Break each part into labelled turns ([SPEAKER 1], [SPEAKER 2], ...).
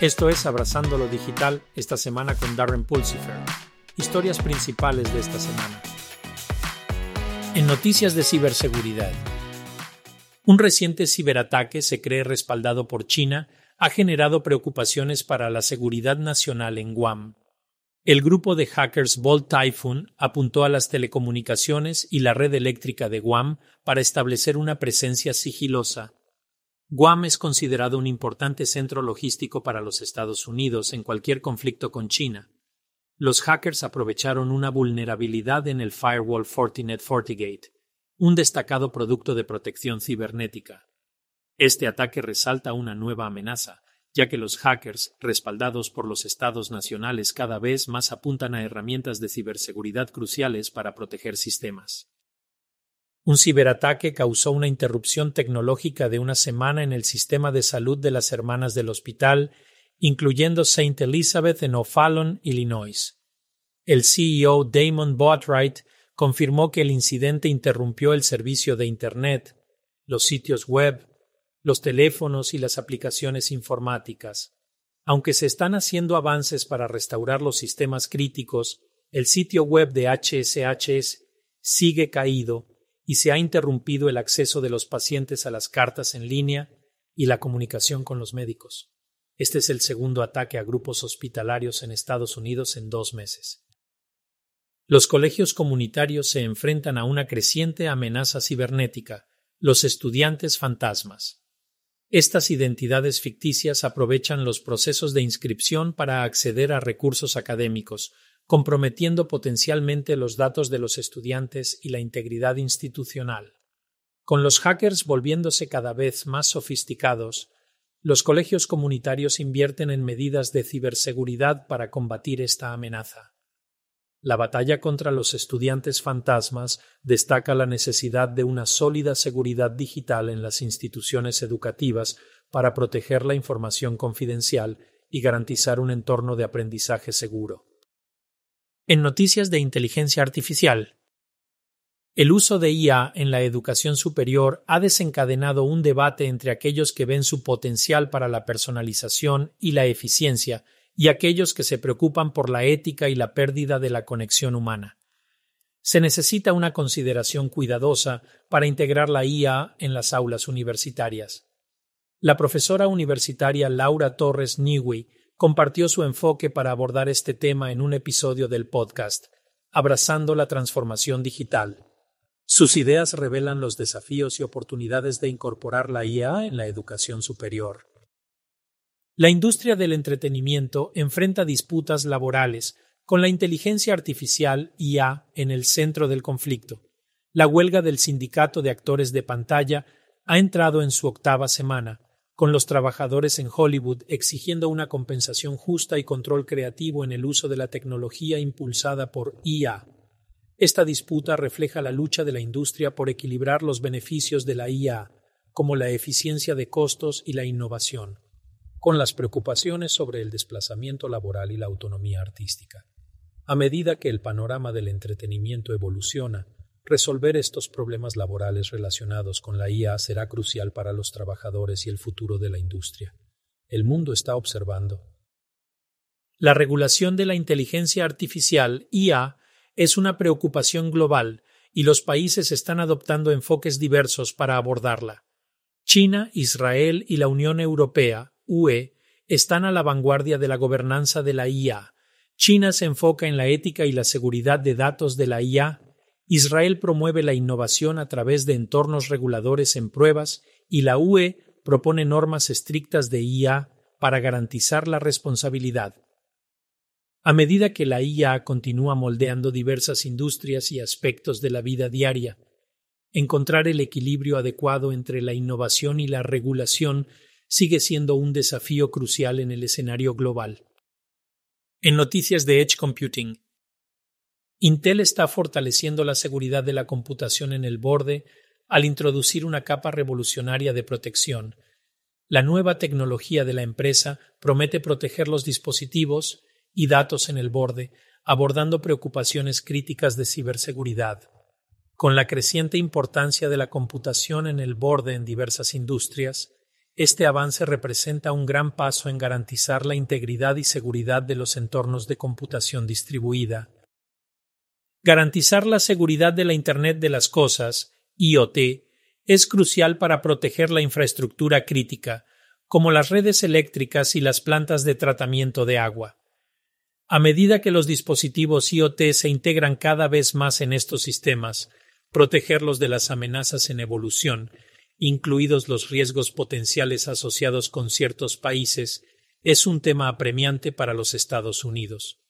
[SPEAKER 1] Esto es Abrazando lo Digital esta semana con Darren Pulsifer. Historias principales de esta semana. En noticias de ciberseguridad. Un reciente ciberataque se cree respaldado por China ha generado preocupaciones para la seguridad nacional en Guam. El grupo de hackers Bolt Typhoon apuntó a las telecomunicaciones y la red eléctrica de Guam para establecer una presencia sigilosa Guam es considerado un importante centro logístico para los Estados Unidos en cualquier conflicto con China. Los hackers aprovecharon una vulnerabilidad en el firewall Fortinet FortiGate, un destacado producto de protección cibernética. Este ataque resalta una nueva amenaza, ya que los hackers, respaldados por los estados nacionales, cada vez más apuntan a herramientas de ciberseguridad cruciales para proteger sistemas. Un ciberataque causó una interrupción tecnológica de una semana en el sistema de salud de las hermanas del hospital, incluyendo St. Elizabeth en O'Fallon, Illinois. El CEO Damon Boatwright confirmó que el incidente interrumpió el servicio de Internet, los sitios web, los teléfonos y las aplicaciones informáticas. Aunque se están haciendo avances para restaurar los sistemas críticos, el sitio web de HSHS sigue caído y se ha interrumpido el acceso de los pacientes a las cartas en línea y la comunicación con los médicos. Este es el segundo ataque a grupos hospitalarios en Estados Unidos en dos meses. Los colegios comunitarios se enfrentan a una creciente amenaza cibernética, los estudiantes fantasmas. Estas identidades ficticias aprovechan los procesos de inscripción para acceder a recursos académicos, comprometiendo potencialmente los datos de los estudiantes y la integridad institucional. Con los hackers volviéndose cada vez más sofisticados, los colegios comunitarios invierten en medidas de ciberseguridad para combatir esta amenaza. La batalla contra los estudiantes fantasmas destaca la necesidad de una sólida seguridad digital en las instituciones educativas para proteger la información confidencial y garantizar un entorno de aprendizaje seguro. En noticias de inteligencia artificial, el uso de IA en la educación superior ha desencadenado un debate entre aquellos que ven su potencial para la personalización y la eficiencia y aquellos que se preocupan por la ética y la pérdida de la conexión humana. Se necesita una consideración cuidadosa para integrar la IA en las aulas universitarias. La profesora universitaria Laura Torres Newey compartió su enfoque para abordar este tema en un episodio del podcast, Abrazando la Transformación Digital. Sus ideas revelan los desafíos y oportunidades de incorporar la IA en la educación superior. La industria del entretenimiento enfrenta disputas laborales con la inteligencia artificial IA en el centro del conflicto. La huelga del sindicato de actores de pantalla ha entrado en su octava semana, con los trabajadores en Hollywood exigiendo una compensación justa y control creativo en el uso de la tecnología impulsada por IA. Esta disputa refleja la lucha de la industria por equilibrar los beneficios de la IA, como la eficiencia de costos y la innovación, con las preocupaciones sobre el desplazamiento laboral y la autonomía artística. A medida que el panorama del entretenimiento evoluciona, Resolver estos problemas laborales relacionados con la IA será crucial para los trabajadores y el futuro de la industria. El mundo está observando. La regulación de la inteligencia artificial IA es una preocupación global y los países están adoptando enfoques diversos para abordarla. China, Israel y la Unión Europea, UE, están a la vanguardia de la gobernanza de la IA. China se enfoca en la ética y la seguridad de datos de la IA Israel promueve la innovación a través de entornos reguladores en pruebas y la UE propone normas estrictas de IA para garantizar la responsabilidad. A medida que la IA continúa moldeando diversas industrias y aspectos de la vida diaria, encontrar el equilibrio adecuado entre la innovación y la regulación sigue siendo un desafío crucial en el escenario global. En noticias de Edge Computing, Intel está fortaleciendo la seguridad de la computación en el borde al introducir una capa revolucionaria de protección. La nueva tecnología de la empresa promete proteger los dispositivos y datos en el borde, abordando preocupaciones críticas de ciberseguridad. Con la creciente importancia de la computación en el borde en diversas industrias, este avance representa un gran paso en garantizar la integridad y seguridad de los entornos de computación distribuida. Garantizar la seguridad de la Internet de las Cosas, IoT, es crucial para proteger la infraestructura crítica, como las redes eléctricas y las plantas de tratamiento de agua. A medida que los dispositivos IoT se integran cada vez más en estos sistemas, protegerlos de las amenazas en evolución, incluidos los riesgos potenciales asociados con ciertos países, es un tema apremiante para los Estados Unidos.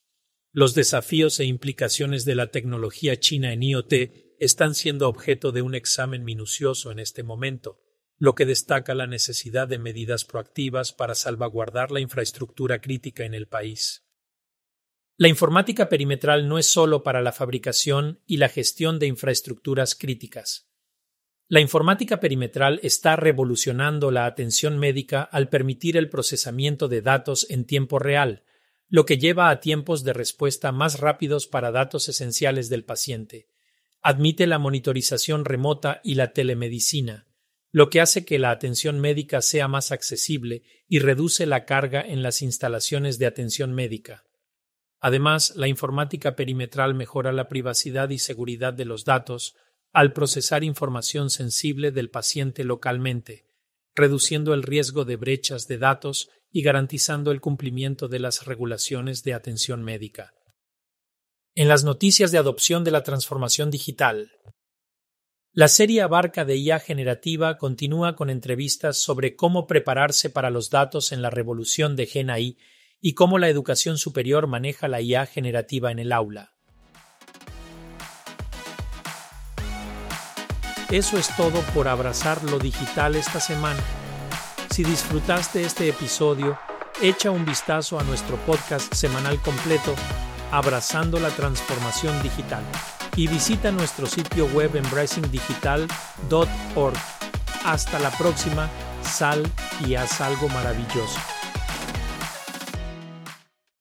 [SPEAKER 1] Los desafíos e implicaciones de la tecnología china en IoT están siendo objeto de un examen minucioso en este momento, lo que destaca la necesidad de medidas proactivas para salvaguardar la infraestructura crítica en el país. La informática perimetral no es solo para la fabricación y la gestión de infraestructuras críticas. La informática perimetral está revolucionando la atención médica al permitir el procesamiento de datos en tiempo real, lo que lleva a tiempos de respuesta más rápidos para datos esenciales del paciente. Admite la monitorización remota y la telemedicina, lo que hace que la atención médica sea más accesible y reduce la carga en las instalaciones de atención médica. Además, la informática perimetral mejora la privacidad y seguridad de los datos al procesar información sensible del paciente localmente, reduciendo el riesgo de brechas de datos y garantizando el cumplimiento de las regulaciones de atención médica. En las noticias de adopción de la transformación digital, la serie abarca de IA generativa continúa con entrevistas sobre cómo prepararse para los datos en la revolución de GenAI y cómo la educación superior maneja la IA generativa en el aula. Eso es todo por abrazar lo digital esta semana. Si disfrutaste este episodio, echa un vistazo a nuestro podcast semanal completo, Abrazando la Transformación Digital, y visita nuestro sitio web embracingdigital.org. Hasta la próxima, sal y haz algo maravilloso.